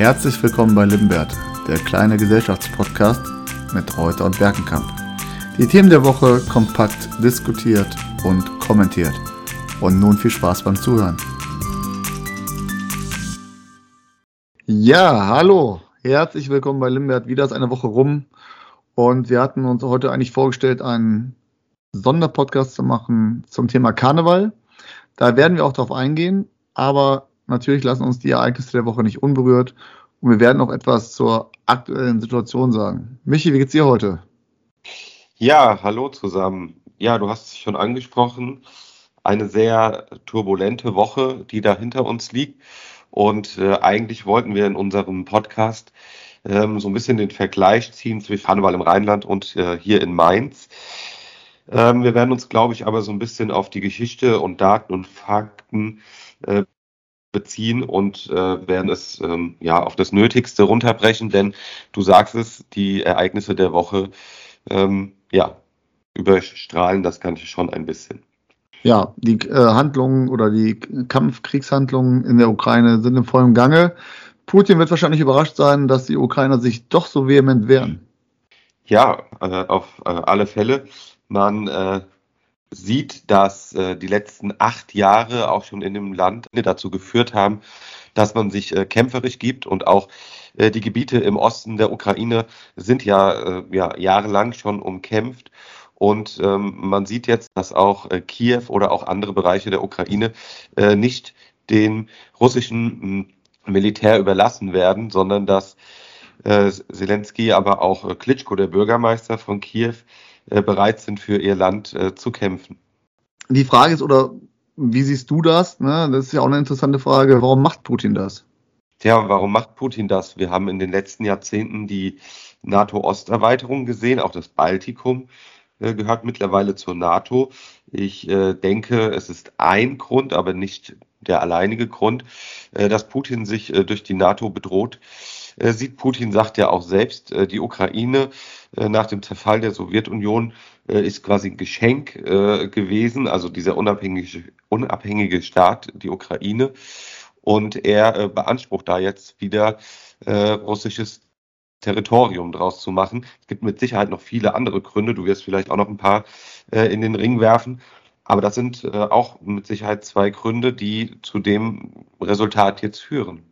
Herzlich willkommen bei Limbert, der kleine Gesellschaftspodcast mit Reuter und Berkenkamp. Die Themen der Woche kompakt diskutiert und kommentiert. Und nun viel Spaß beim Zuhören. Ja, hallo, herzlich willkommen bei Limbert. Wieder ist eine Woche rum und wir hatten uns heute eigentlich vorgestellt, einen Sonderpodcast zu machen zum Thema Karneval. Da werden wir auch drauf eingehen, aber natürlich lassen uns die Ereignisse der Woche nicht unberührt und wir werden auch etwas zur aktuellen Situation sagen. Michi, wie geht's dir heute? Ja, hallo zusammen. Ja, du hast es schon angesprochen. Eine sehr turbulente Woche, die da hinter uns liegt. Und äh, eigentlich wollten wir in unserem Podcast ähm, so ein bisschen den Vergleich ziehen zwischen Karneval im Rheinland und äh, hier in Mainz. Ähm, wir werden uns, glaube ich, aber so ein bisschen auf die Geschichte und Daten und Fakten äh, beziehen und äh, werden es ähm, ja auf das Nötigste runterbrechen, denn du sagst es, die Ereignisse der Woche ähm, ja überstrahlen das Ganze schon ein bisschen. Ja, die äh, Handlungen oder die Kampfkriegshandlungen in der Ukraine sind im vollen Gange. Putin wird wahrscheinlich überrascht sein, dass die Ukrainer sich doch so vehement wehren. Ja, äh, auf äh, alle Fälle. Man äh, sieht, dass äh, die letzten acht Jahre auch schon in dem Land dazu geführt haben, dass man sich äh, kämpferisch gibt und auch äh, die Gebiete im Osten der Ukraine sind ja, äh, ja jahrelang schon umkämpft. Und ähm, man sieht jetzt, dass auch äh, Kiew oder auch andere Bereiche der Ukraine äh, nicht den russischen hm, Militär überlassen werden, sondern dass äh, Zelensky, aber auch äh, Klitschko, der Bürgermeister von Kiew, bereit sind, für ihr Land äh, zu kämpfen. Die Frage ist, oder wie siehst du das? Ne? Das ist ja auch eine interessante Frage. Warum macht Putin das? Tja, warum macht Putin das? Wir haben in den letzten Jahrzehnten die NATO-Osterweiterung gesehen, auch das Baltikum äh, gehört mittlerweile zur NATO. Ich äh, denke, es ist ein Grund, aber nicht der alleinige Grund, äh, dass Putin sich äh, durch die NATO bedroht äh, sieht. Putin sagt ja auch selbst, äh, die Ukraine nach dem Zerfall der Sowjetunion ist quasi ein Geschenk gewesen, also dieser unabhängige, unabhängige Staat, die Ukraine. Und er beansprucht da jetzt wieder russisches Territorium draus zu machen. Es gibt mit Sicherheit noch viele andere Gründe. Du wirst vielleicht auch noch ein paar äh, in den Ring werfen. Aber das sind äh, auch mit Sicherheit zwei Gründe, die zu dem Resultat jetzt führen.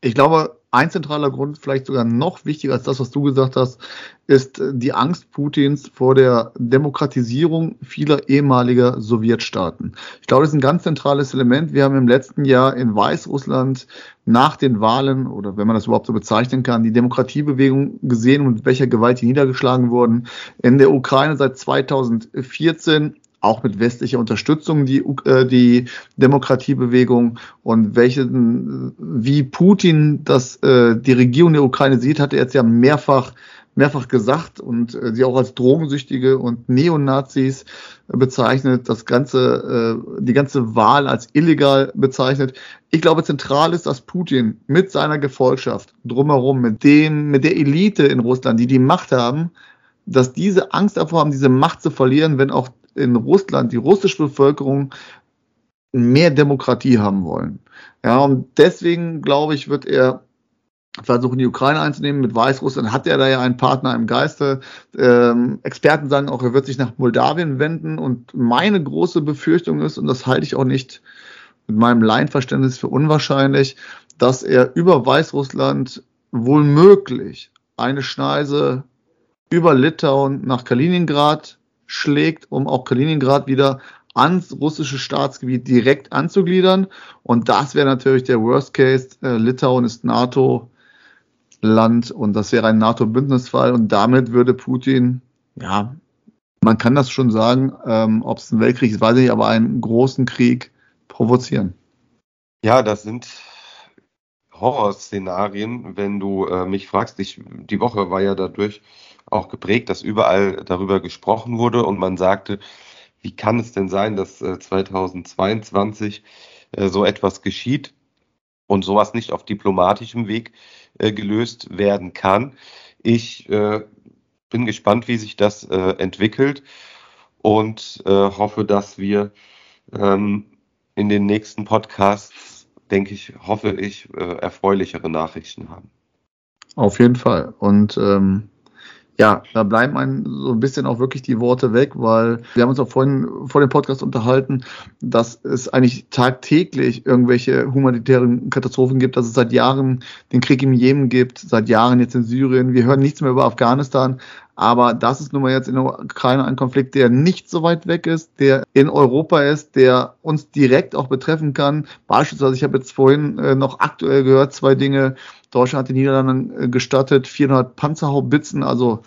Ich glaube, ein zentraler Grund, vielleicht sogar noch wichtiger als das, was du gesagt hast, ist die Angst Putins vor der Demokratisierung vieler ehemaliger Sowjetstaaten. Ich glaube, das ist ein ganz zentrales Element. Wir haben im letzten Jahr in Weißrussland nach den Wahlen, oder wenn man das überhaupt so bezeichnen kann, die Demokratiebewegung gesehen und mit welcher Gewalt die niedergeschlagen wurden. In der Ukraine seit 2014 auch mit westlicher Unterstützung die, äh, die Demokratiebewegung und welchen, wie Putin das, äh, die Regierung der Ukraine sieht, hat er jetzt ja mehrfach mehrfach gesagt und äh, sie auch als Drogensüchtige und Neonazis bezeichnet, das ganze, äh, die ganze Wahl als illegal bezeichnet. Ich glaube, zentral ist, dass Putin mit seiner Gefolgschaft drumherum, mit dem, mit der Elite in Russland, die die Macht haben, dass diese Angst davor haben, diese Macht zu verlieren, wenn auch in Russland die russische Bevölkerung mehr Demokratie haben wollen. Ja, und deswegen glaube ich, wird er versuchen, die Ukraine einzunehmen. Mit Weißrussland hat er da ja einen Partner im Geiste. Ähm, Experten sagen auch, er wird sich nach Moldawien wenden. Und meine große Befürchtung ist, und das halte ich auch nicht mit meinem Laienverständnis für unwahrscheinlich, dass er über Weißrussland wohl möglich eine Schneise über Litauen nach Kaliningrad schlägt, um auch Kaliningrad wieder ans russische Staatsgebiet direkt anzugliedern. Und das wäre natürlich der Worst Case. Äh, Litauen ist NATO-Land und das wäre ein NATO-Bündnisfall. Und damit würde Putin, ja, man kann das schon sagen, ähm, ob es ein Weltkrieg ist, weiß ich aber einen großen Krieg provozieren. Ja, das sind Horrorszenarien, wenn du äh, mich fragst. Ich, die Woche war ja dadurch auch geprägt, dass überall darüber gesprochen wurde und man sagte, wie kann es denn sein, dass äh, 2022 äh, so etwas geschieht und sowas nicht auf diplomatischem Weg äh, gelöst werden kann. Ich äh, bin gespannt, wie sich das äh, entwickelt und äh, hoffe, dass wir ähm, in den nächsten Podcasts denke ich, hoffe ich, äh, erfreulichere Nachrichten haben. Auf jeden Fall. Und ähm, ja, da bleiben einem so ein bisschen auch wirklich die Worte weg, weil wir haben uns auch vorhin vor dem Podcast unterhalten, dass es eigentlich tagtäglich irgendwelche humanitären Katastrophen gibt, dass es seit Jahren den Krieg im Jemen gibt, seit Jahren jetzt in Syrien. Wir hören nichts mehr über Afghanistan. Aber das ist nun mal jetzt in der Ukraine ein Konflikt, der nicht so weit weg ist, der in Europa ist, der uns direkt auch betreffen kann. Beispielsweise, ich habe jetzt vorhin äh, noch aktuell gehört, zwei Dinge. Deutschland hat den Niederlanden äh, gestattet, 400 Panzerhaubitzen, also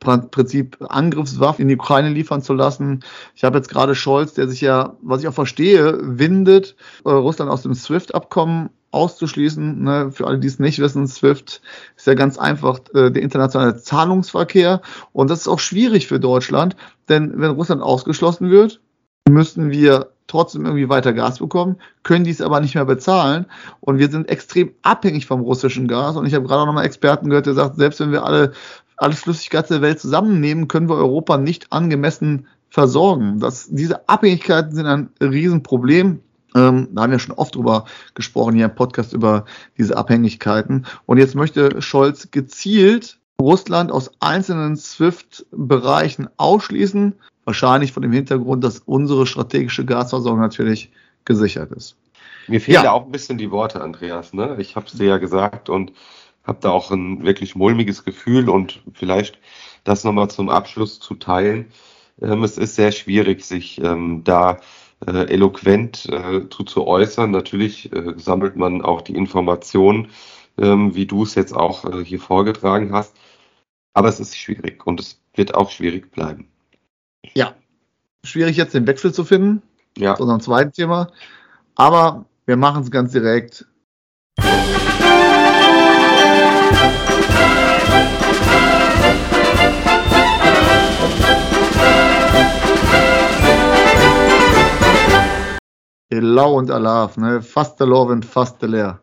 Prinzip Angriffswaffen in die Ukraine liefern zu lassen. Ich habe jetzt gerade Scholz, der sich ja, was ich auch verstehe, windet, äh, Russland aus dem SWIFT-Abkommen auszuschließen. Ne? Für alle, die es nicht wissen, SWIFT ist ja ganz einfach äh, der internationale Zahlungsverkehr. Und das ist auch schwierig für Deutschland, denn wenn Russland ausgeschlossen wird, müssen wir trotzdem irgendwie weiter Gas bekommen, können dies aber nicht mehr bezahlen. Und wir sind extrem abhängig vom russischen Gas. Und ich habe gerade auch nochmal Experten gehört, der sagt, selbst wenn wir alle alles Flüssigkeit der Welt zusammennehmen, können wir Europa nicht angemessen versorgen. Das, diese Abhängigkeiten sind ein Riesenproblem. Ähm, da haben wir schon oft drüber gesprochen hier im Podcast über diese Abhängigkeiten. Und jetzt möchte Scholz gezielt Russland aus einzelnen SWIFT-Bereichen ausschließen. Wahrscheinlich von dem Hintergrund, dass unsere strategische Gasversorgung natürlich gesichert ist. Mir fehlen ja. ja auch ein bisschen die Worte, Andreas. Ne? Ich habe es dir ja gesagt und habe da auch ein wirklich mulmiges Gefühl und vielleicht das nochmal zum Abschluss zu teilen. Ähm, es ist sehr schwierig, sich ähm, da äh, eloquent äh, zu, zu äußern. Natürlich äh, sammelt man auch die Informationen, ähm, wie du es jetzt auch äh, hier vorgetragen hast. Aber es ist schwierig und es wird auch schwierig bleiben. Ja, schwierig jetzt den Wechsel zu finden. Ja. Zu unserem zweiten Thema. Aber wir machen es ganz direkt. Elau und Alaf, ne? Fast Lovend, fast leer.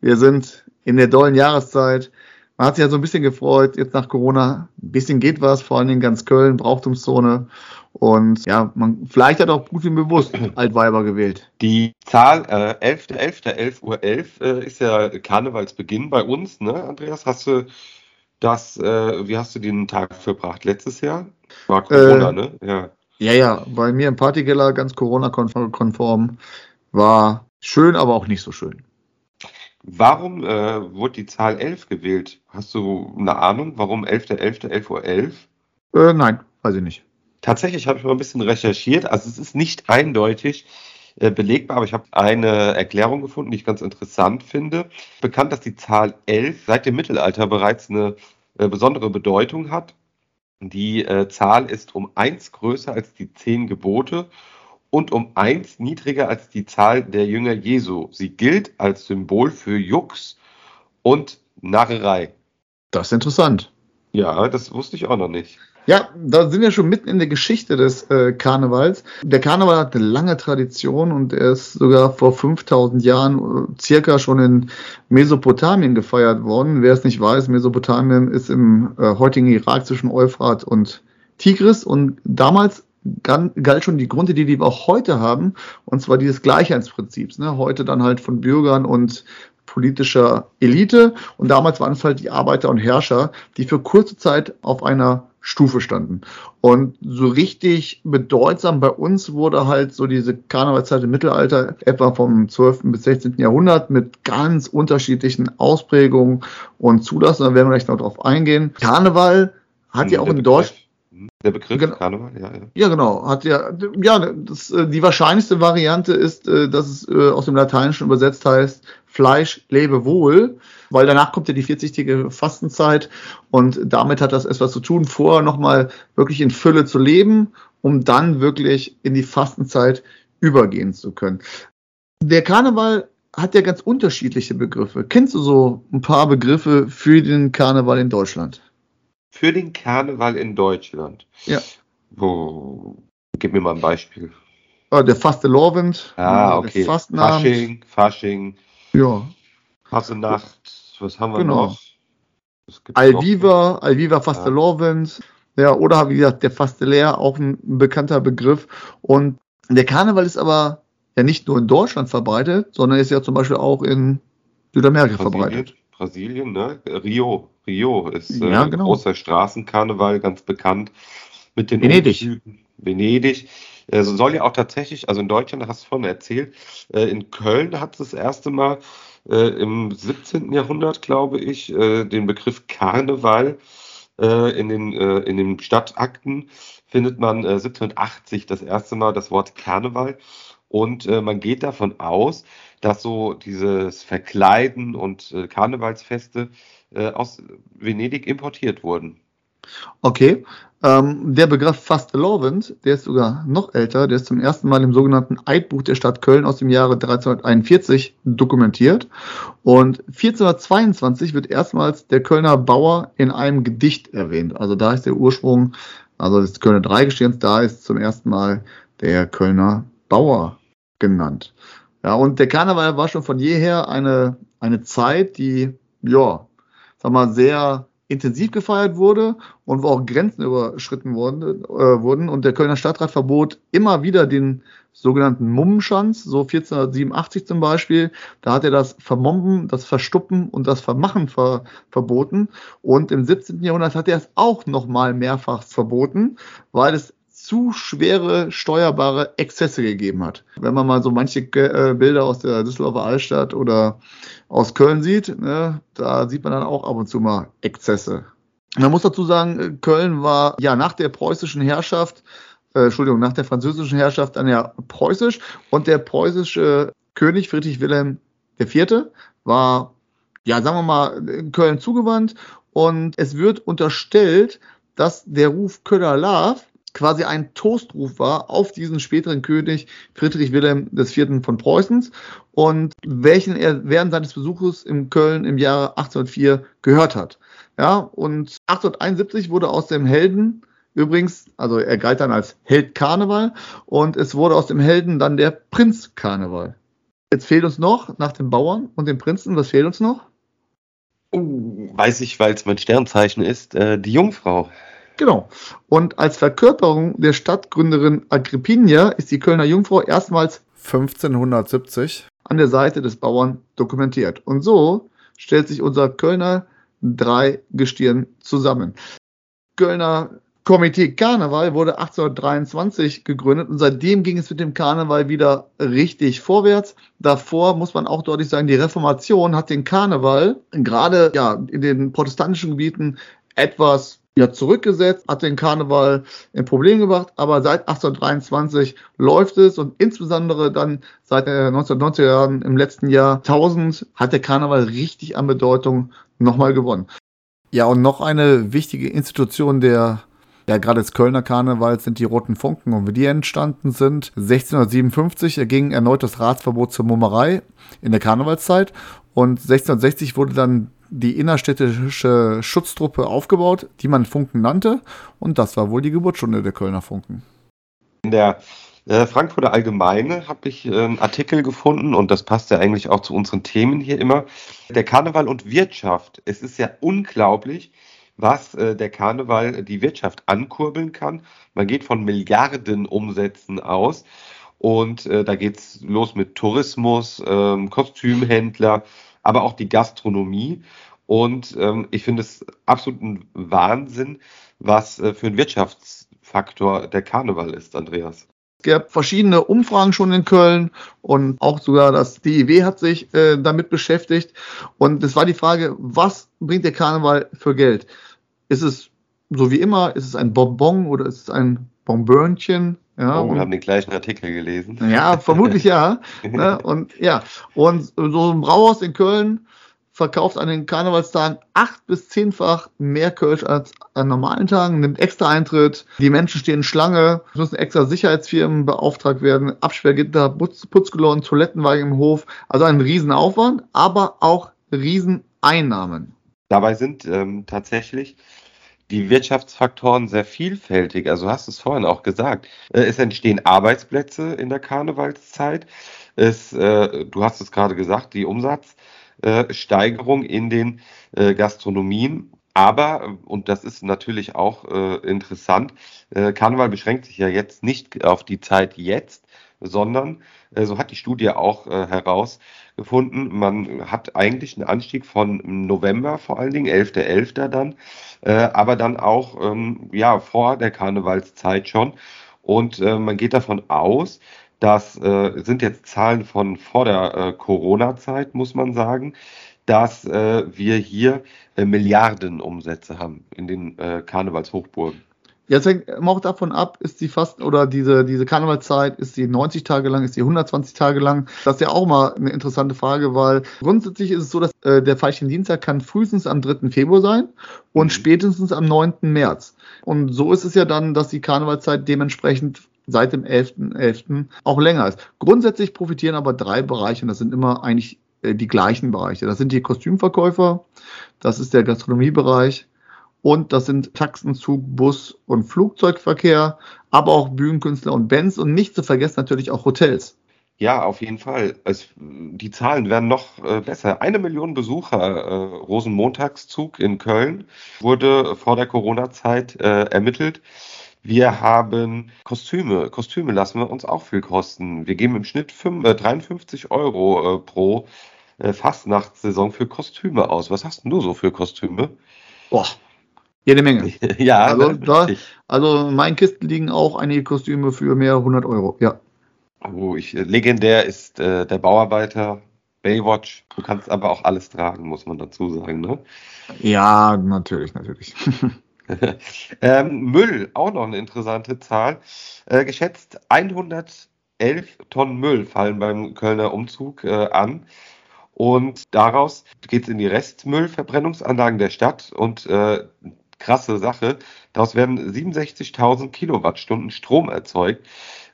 Wir sind in der dollen Jahreszeit. Man hat sich ja so ein bisschen gefreut, jetzt nach Corona. Ein bisschen geht was, vor allen Dingen ganz Köln, Brauchtumszone. Und ja, man, vielleicht hat auch Putin bewusst Altweiber gewählt. Die Zahl äh, 11.11. 11 Uhr 11 äh, ist ja Karnevalsbeginn bei uns, ne, Andreas? Hast du das, äh, wie hast du den Tag verbracht? Letztes Jahr? War Corona, äh, ne? Ja. Ja, ja, bei mir im Partykeller ganz Corona-konform. War schön, aber auch nicht so schön. Warum äh, wurde die Zahl 11 gewählt? Hast du eine Ahnung, warum 11.11. 11 Uhr 11? Äh, nein, weiß ich nicht. Tatsächlich habe ich mal ein bisschen recherchiert. Also es ist nicht eindeutig äh, belegbar, aber ich habe eine Erklärung gefunden, die ich ganz interessant finde. Bekannt, dass die Zahl 11 seit dem Mittelalter bereits eine äh, besondere Bedeutung hat. Die äh, Zahl ist um eins größer als die zehn Gebote und um eins niedriger als die Zahl der Jünger Jesu. Sie gilt als Symbol für Jux und Narrerei. Das ist interessant. Ja, das wusste ich auch noch nicht. Ja, da sind wir schon mitten in der Geschichte des äh, Karnevals. Der Karneval hat eine lange Tradition und er ist sogar vor 5000 Jahren äh, circa schon in Mesopotamien gefeiert worden. Wer es nicht weiß, Mesopotamien ist im äh, heutigen Irak zwischen Euphrat und Tigris und damals galt schon die Grundidee, die wir auch heute haben, und zwar dieses Gleichheitsprinzips. Ne? Heute dann halt von Bürgern und politischer Elite und damals waren es halt die Arbeiter und Herrscher, die für kurze Zeit auf einer Stufe standen. Und so richtig bedeutsam bei uns wurde halt so diese Karnevalszeit im Mittelalter, etwa vom 12. bis 16. Jahrhundert, mit ganz unterschiedlichen Ausprägungen und Zulassungen. Da werden wir gleich noch drauf eingehen. Karneval hat ja auch in Deutschland der Begriff genau. Karneval, ja, ja. Ja, genau. Hat ja, ja, das, äh, die wahrscheinlichste Variante ist, äh, dass es äh, aus dem Lateinischen übersetzt heißt, Fleisch lebe wohl, weil danach kommt ja die 40-tägige Fastenzeit und damit hat das etwas zu tun, vorher nochmal wirklich in Fülle zu leben, um dann wirklich in die Fastenzeit übergehen zu können. Der Karneval hat ja ganz unterschiedliche Begriffe. Kennst du so ein paar Begriffe für den Karneval in Deutschland? Für den Karneval in Deutschland? Ja. Oh, gib mir mal ein Beispiel. Ah, der Fastelovend. Ah, okay. Fasching, Fasching, ja. Nacht, was haben wir genau. noch? Alviva, noch. Alviva Fastelovens. Ja. ja, oder wie gesagt, der Fasteler, auch ein, ein bekannter Begriff. Und der Karneval ist aber ja nicht nur in Deutschland verbreitet, sondern ist ja zum Beispiel auch in Südamerika verbreitet. Brasilien, ne? Rio, Rio ist Ja, äh, genau. großer Straßenkarneval, ganz bekannt mit den Venedig. Umzügen. Venedig. Äh, so soll ja auch tatsächlich, also in Deutschland, hast du vorhin erzählt, äh, in Köln hat es das erste Mal äh, im 17. Jahrhundert, glaube ich, äh, den Begriff Karneval in den, in den Stadtakten findet man äh, 1780 das erste Mal das Wort Karneval. Und äh, man geht davon aus, dass so dieses Verkleiden und äh, Karnevalsfeste äh, aus Venedig importiert wurden. Okay. Ähm, der Begriff Fastelovend, der ist sogar noch älter, der ist zum ersten Mal im sogenannten Eidbuch der Stadt Köln aus dem Jahre 1341 dokumentiert. Und 1422 wird erstmals der Kölner Bauer in einem Gedicht erwähnt. Also da ist der Ursprung, also des Kölner Dreigestirns, da ist zum ersten Mal der Kölner Bauer genannt. Ja, und der Karneval war schon von jeher eine, eine Zeit, die, ja, sag mal, sehr intensiv gefeiert wurde und wo auch Grenzen überschritten wurden, äh, wurden. Und der Kölner Stadtrat verbot immer wieder den sogenannten Mummenschanz, so 1487 zum Beispiel. Da hat er das Vermomben, das Verstuppen und das Vermachen ver verboten. Und im 17. Jahrhundert hat er es auch nochmal mehrfach verboten, weil es zu schwere steuerbare Exzesse gegeben hat. Wenn man mal so manche äh, Bilder aus der Düsseldorfer Altstadt oder aus Köln sieht, ne, da sieht man dann auch ab und zu mal Exzesse. Man muss dazu sagen, Köln war ja nach der preußischen Herrschaft, äh, Entschuldigung, nach der französischen Herrschaft dann ja preußisch und der preußische König Friedrich Wilhelm IV. war, ja, sagen wir mal, Köln zugewandt und es wird unterstellt, dass der Ruf Köller Love quasi ein Toastruf war auf diesen späteren König Friedrich Wilhelm IV. von Preußens und welchen er während seines Besuches in Köln im Jahre 1804 gehört hat. Ja, und 1871 wurde aus dem Helden übrigens, also er galt dann als Held Karneval und es wurde aus dem Helden dann der Prinz Karneval. Jetzt fehlt uns noch, nach dem Bauern und dem Prinzen, was fehlt uns noch? Uh, weiß ich, weil es mein Sternzeichen ist, äh, die Jungfrau. Genau. Und als Verkörperung der Stadtgründerin Agrippinia ist die Kölner Jungfrau erstmals 1570 an der Seite des Bauern dokumentiert. Und so stellt sich unser Kölner Dreigestirn zusammen. Kölner Komitee Karneval wurde 1823 gegründet und seitdem ging es mit dem Karneval wieder richtig vorwärts. Davor muss man auch deutlich sagen, die Reformation hat den Karneval gerade ja in den protestantischen Gebieten etwas ja zurückgesetzt, hat den Karneval in Problem gebracht, aber seit 1823 läuft es und insbesondere dann seit den 1990er Jahren im letzten Jahr 1000 hat der Karneval richtig an Bedeutung nochmal gewonnen. Ja, und noch eine wichtige Institution der ja, gerade des Kölner Karnevals sind die Roten Funken. Und wie die entstanden sind, 1657 erging erneut das Ratsverbot zur Mummerei in der Karnevalszeit. Und 1660 wurde dann die innerstädtische Schutztruppe aufgebaut, die man Funken nannte. Und das war wohl die Geburtsstunde der Kölner Funken. In der äh, Frankfurter Allgemeine habe ich äh, einen Artikel gefunden und das passt ja eigentlich auch zu unseren Themen hier immer. Der Karneval und Wirtschaft. Es ist ja unglaublich, was äh, der Karneval die Wirtschaft ankurbeln kann. Man geht von Milliarden Umsätzen aus und äh, da geht's los mit Tourismus, ähm, Kostümhändler, aber auch die Gastronomie. Und ähm, ich finde es absolut ein Wahnsinn, was äh, für ein Wirtschaftsfaktor der Karneval ist, Andreas. Es gab verschiedene Umfragen schon in Köln und auch sogar das DIW hat sich äh, damit beschäftigt. Und es war die Frage, was bringt der Karneval für Geld? Ist es so wie immer, ist es ein Bonbon oder ist es ein Bonbönchen? Ja, oh, und- haben den gleichen Artikel gelesen. ja, vermutlich ja. ne? Und ja, und so ein Brauhaus in Köln verkauft an den Karnevalstagen acht bis zehnfach mehr Kölsch als an normalen Tagen, nimmt extra Eintritt, die Menschen stehen Schlange, es müssen extra Sicherheitsfirmen beauftragt werden, Absperrgitter, Putz, Putzkolonnen, Toilettenwagen im Hof, also ein Riesenaufwand, aber auch Rieseneinnahmen. Dabei sind ähm, tatsächlich die Wirtschaftsfaktoren sehr vielfältig. Also hast du es vorhin auch gesagt. Äh, es entstehen Arbeitsplätze in der Karnevalszeit. Es, äh, du hast es gerade gesagt, die Umsatzsteigerung in den äh, Gastronomien. aber, und das ist natürlich auch äh, interessant, äh, Karneval beschränkt sich ja jetzt nicht auf die Zeit jetzt, sondern, äh, so hat die Studie auch äh, herausgefunden, man hat eigentlich einen Anstieg von November vor allen Dingen, 11.11. .11. dann, äh, aber dann auch ähm, ja, vor der Karnevalszeit schon. Und äh, man geht davon aus, das äh, sind jetzt Zahlen von vor der äh, Corona-Zeit, muss man sagen, dass äh, wir hier äh, Milliardenumsätze haben in den äh, Karnevalshochburgen. Jetzt hängt immer auch davon ab, ist die fast oder diese, diese Karnevalzeit, ist sie 90 Tage lang, ist sie 120 Tage lang? Das ist ja auch mal eine interessante Frage, weil grundsätzlich ist es so, dass äh, der Feierlichen Dienstag kann frühestens am 3. Februar sein und mhm. spätestens am 9. März. Und so ist es ja dann, dass die Karnevalzeit dementsprechend seit dem 11.11. .11. auch länger ist. Grundsätzlich profitieren aber drei Bereiche und das sind immer eigentlich äh, die gleichen Bereiche. Das sind die Kostümverkäufer, das ist der Gastronomiebereich und das sind Taxen, Zug, Bus und Flugzeugverkehr, aber auch Bühnenkünstler und Bands und nicht zu vergessen natürlich auch Hotels. Ja, auf jeden Fall. Es, die Zahlen werden noch äh, besser. Eine Million Besucher äh, Rosenmontagszug in Köln wurde vor der Corona-Zeit äh, ermittelt. Wir haben Kostüme. Kostüme lassen wir uns auch viel kosten. Wir geben im Schnitt 5, äh, 53 Euro äh, pro äh, Fastnachtssaison für Kostüme aus. Was hast denn du so für Kostüme? Boah, jede Menge. ja, also, da, also in meinen Kisten liegen auch einige Kostüme für mehr 100 Euro. Ja. Oh, ich, legendär ist äh, der Bauarbeiter, Baywatch. Du kannst aber auch alles tragen, muss man dazu sagen, ne? Ja, natürlich, natürlich. ähm, Müll, auch noch eine interessante Zahl. Äh, geschätzt 111 Tonnen Müll fallen beim Kölner Umzug äh, an. Und daraus geht es in die Restmüllverbrennungsanlagen der Stadt und äh, krasse Sache. Daraus werden 67.000 Kilowattstunden Strom erzeugt.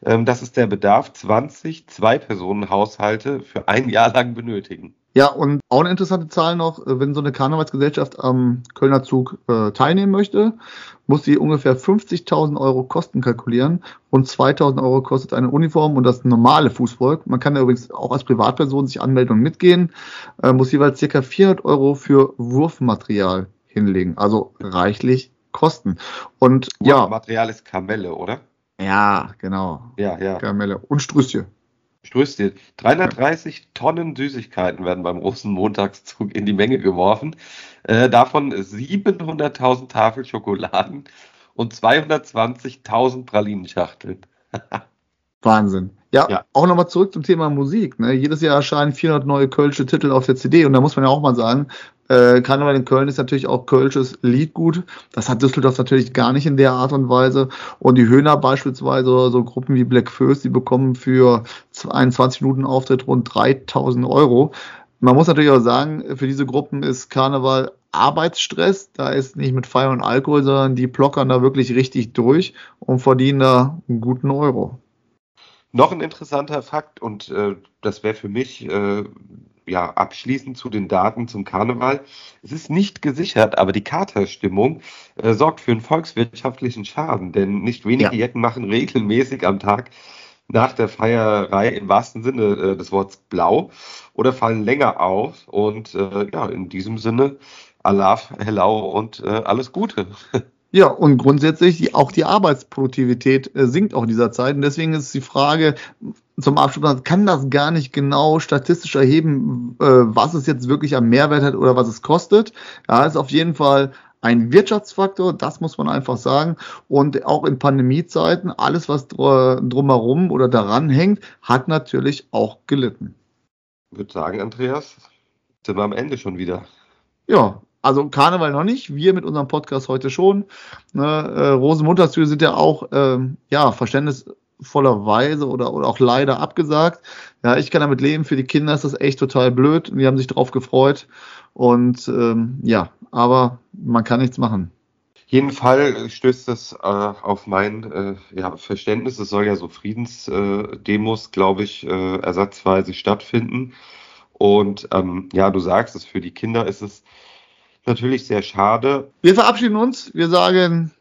Ähm, das ist der Bedarf 20 Zwei-Personen-Haushalte für ein Jahr lang benötigen. Ja, und auch eine interessante Zahl noch, äh, wenn so eine Karnevalsgesellschaft am Kölner Zug äh, teilnehmen möchte, muss sie ungefähr 50.000 Euro Kosten kalkulieren. Rund 2.000 Euro kostet eine Uniform und das normale Fußvolk. Man kann ja übrigens auch als Privatperson sich anmelden und mitgehen, äh, muss jeweils circa 400 Euro für Wurfmaterial hinlegen. Also reichlich Kosten. Und ja. Material ist Kamelle, oder? Ja, genau. Ja, ja. Kamelle und Strüsschen. Strößchen. 330 ja. Tonnen Süßigkeiten werden beim Rosenmontagszug in die Menge geworfen. Äh, davon 700.000 Tafel Schokoladen und 220.000 Pralinenschachteln. Wahnsinn. Ja, ja. auch nochmal zurück zum Thema Musik. Ne? Jedes Jahr erscheinen 400 neue kölsche Titel auf der CD und da muss man ja auch mal sagen, äh, Karneval in Köln ist natürlich auch kölsches Liedgut. Das hat Düsseldorf natürlich gar nicht in der Art und Weise. Und die Höhner beispielsweise, so Gruppen wie Black First, die bekommen für 21 Minuten Auftritt rund 3000 Euro. Man muss natürlich auch sagen, für diese Gruppen ist Karneval Arbeitsstress. Da ist nicht mit Feier und Alkohol, sondern die plockern da wirklich richtig durch und verdienen da einen guten Euro. Noch ein interessanter Fakt, und äh, das wäre für mich äh, ja, abschließend zu den Daten zum Karneval. Es ist nicht gesichert, aber die Katerstimmung äh, sorgt für einen volkswirtschaftlichen Schaden, denn nicht wenige ja. Jecken machen regelmäßig am Tag nach der Feierei im wahrsten Sinne äh, des Wortes blau oder fallen länger auf. Und äh, ja, in diesem Sinne, Allah, Hello und äh, alles Gute. Ja, und grundsätzlich die, auch die Arbeitsproduktivität äh, sinkt auch in dieser Zeit. Und deswegen ist die Frage zum Abschluss, kann das gar nicht genau statistisch erheben, äh, was es jetzt wirklich am Mehrwert hat oder was es kostet. Ja, ist auf jeden Fall ein Wirtschaftsfaktor, das muss man einfach sagen. Und auch in Pandemiezeiten, alles, was dr drumherum oder daran hängt, hat natürlich auch gelitten. Ich würde sagen, Andreas, sind wir am Ende schon wieder. Ja, also Karneval noch nicht, wir mit unserem Podcast heute schon. Ne, äh, Rosenmontagszüge sind ja auch ähm, ja, verständnisvollerweise oder, oder auch leider abgesagt. Ja, ich kann damit leben, für die Kinder ist das echt total blöd und die haben sich darauf gefreut. Und ähm, ja, aber man kann nichts machen. Jeden Fall stößt das äh, auf mein äh, ja, Verständnis. Es soll ja so Friedensdemos, äh, glaube ich, äh, ersatzweise stattfinden. Und ähm, ja, du sagst es, für die Kinder ist es natürlich sehr schade. Wir verabschieden uns. Wir sagen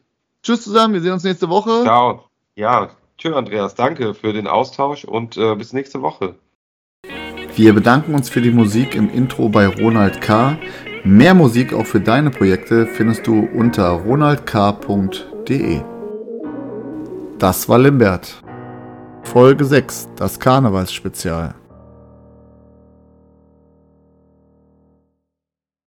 Tschüss zusammen. Wir sehen uns nächste Woche. Ciao. Ja, Tschö, Andreas, danke für den Austausch und äh, bis nächste Woche. Wir bedanken uns für die Musik im Intro bei Ronald K. Mehr Musik auch für deine Projekte findest du unter ronaldk.de. Das war Limbert. Folge 6, das Karnevalsspezial.